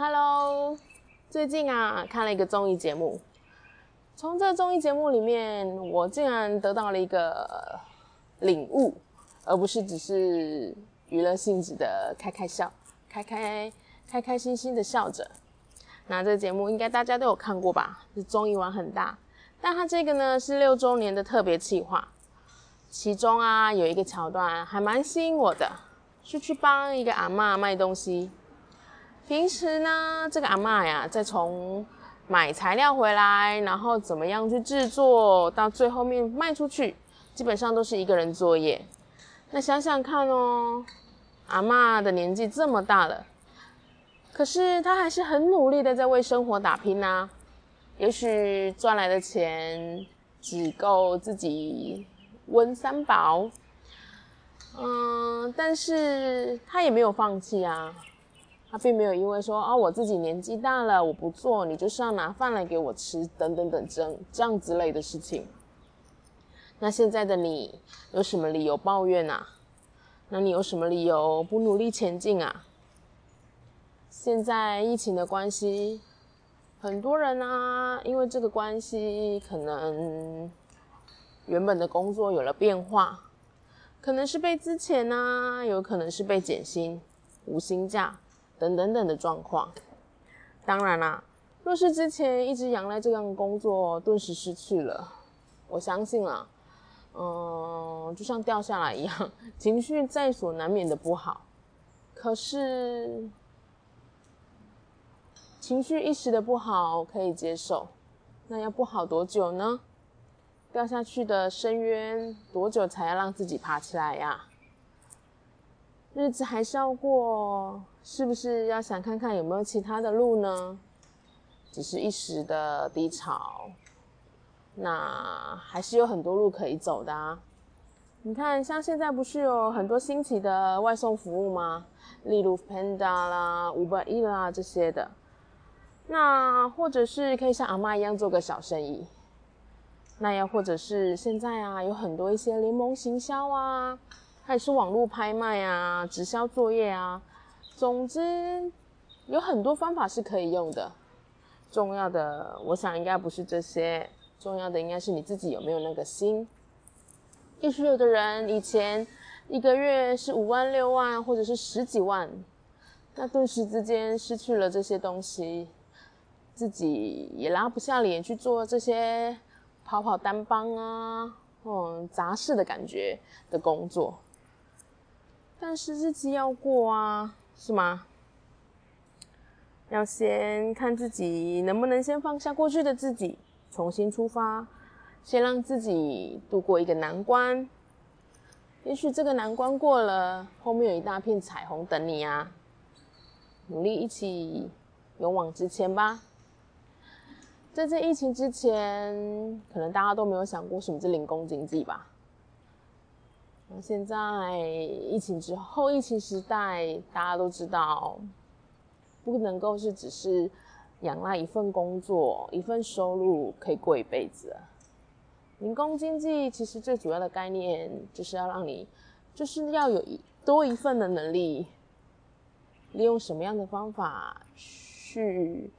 Hello，最近啊看了一个综艺节目，从这综艺节目里面，我竟然得到了一个领悟，而不是只是娱乐性质的开开笑、开开开开心心的笑着。那这个节目应该大家都有看过吧？是综艺玩很大。但它这个呢是六周年的特别企划，其中啊有一个桥段还蛮吸引我的，是去帮一个阿嬷卖东西。平时呢，这个阿嬷呀在从买材料回来，然后怎么样去制作，到最后面卖出去，基本上都是一个人作业。那想想看哦，阿嬷的年纪这么大了，可是她还是很努力的在为生活打拼呐。也许赚来的钱只够自己温三宝，嗯，但是她也没有放弃啊，他并没有因为说啊我自己年纪大了我不做，你就是要拿饭来给我吃，等等等这这样之类的事情。那现在的你有什么理由抱怨啊？那你有什么理由不努力前进啊？现在疫情的关系。很多人啊，因为这个关系，可能原本的工作有了变化，可能是被资遣啊，有可能是被减薪、无薪假等等等的状况。当然啦，若是之前一直仰赖这样的工作，顿时失去了，我相信啊，嗯，就像掉下来一样，情绪在所难免的不好。可是。情绪一时的不好可以接受，那要不好多久呢？掉下去的深渊多久才要让自己爬起来呀？日子还是要过，是不是要想看看有没有其他的路呢？只是一时的低潮，那还是有很多路可以走的啊！你看，像现在不是有很多新奇的外送服务吗？例如 Panda 啦、Uber E 啦这些的。那或者是可以像阿妈一样做个小生意，那又或者是现在啊，有很多一些联盟行销啊，还是网络拍卖啊、直销作业啊，总之有很多方法是可以用的。重要的，我想应该不是这些，重要的应该是你自己有没有那个心。也许有的人以前一个月是五万、六万，或者是十几万，那顿时之间失去了这些东西。自己也拉不下脸去做这些跑跑单帮啊，嗯，杂事的感觉的工作。但是日子要过啊，是吗？要先看自己能不能先放下过去的自己，重新出发，先让自己度过一个难关。也许这个难关过了，后面有一大片彩虹等你啊！努力一起勇往直前吧。在这疫情之前，可能大家都没有想过什么是零工经济吧？现在疫情之后，疫情时代，大家都知道，不能够是只是仰赖一份工作、一份收入可以过一辈子。零工经济其实最主要的概念，就是要让你，就是要有一多一份的能力，利用什么样的方法去。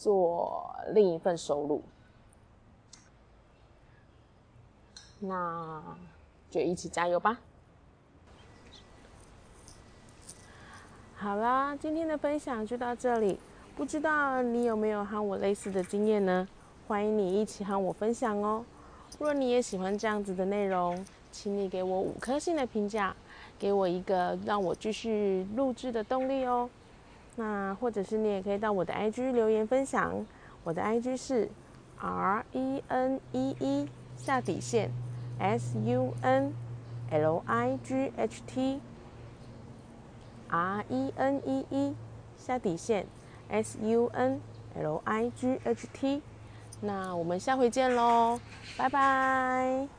做另一份收入，那就一起加油吧！好啦，今天的分享就到这里。不知道你有没有和我类似的经验呢？欢迎你一起和我分享哦。若你也喜欢这样子的内容，请你给我五颗星的评价，给我一个让我继续录制的动力哦。那或者是你也可以到我的 IG 留言分享，我的 IG 是 R E N E E 下底线 S U N L I G H T R E N E E 下底线 S U N L I G H T。那我们下回见喽，拜拜。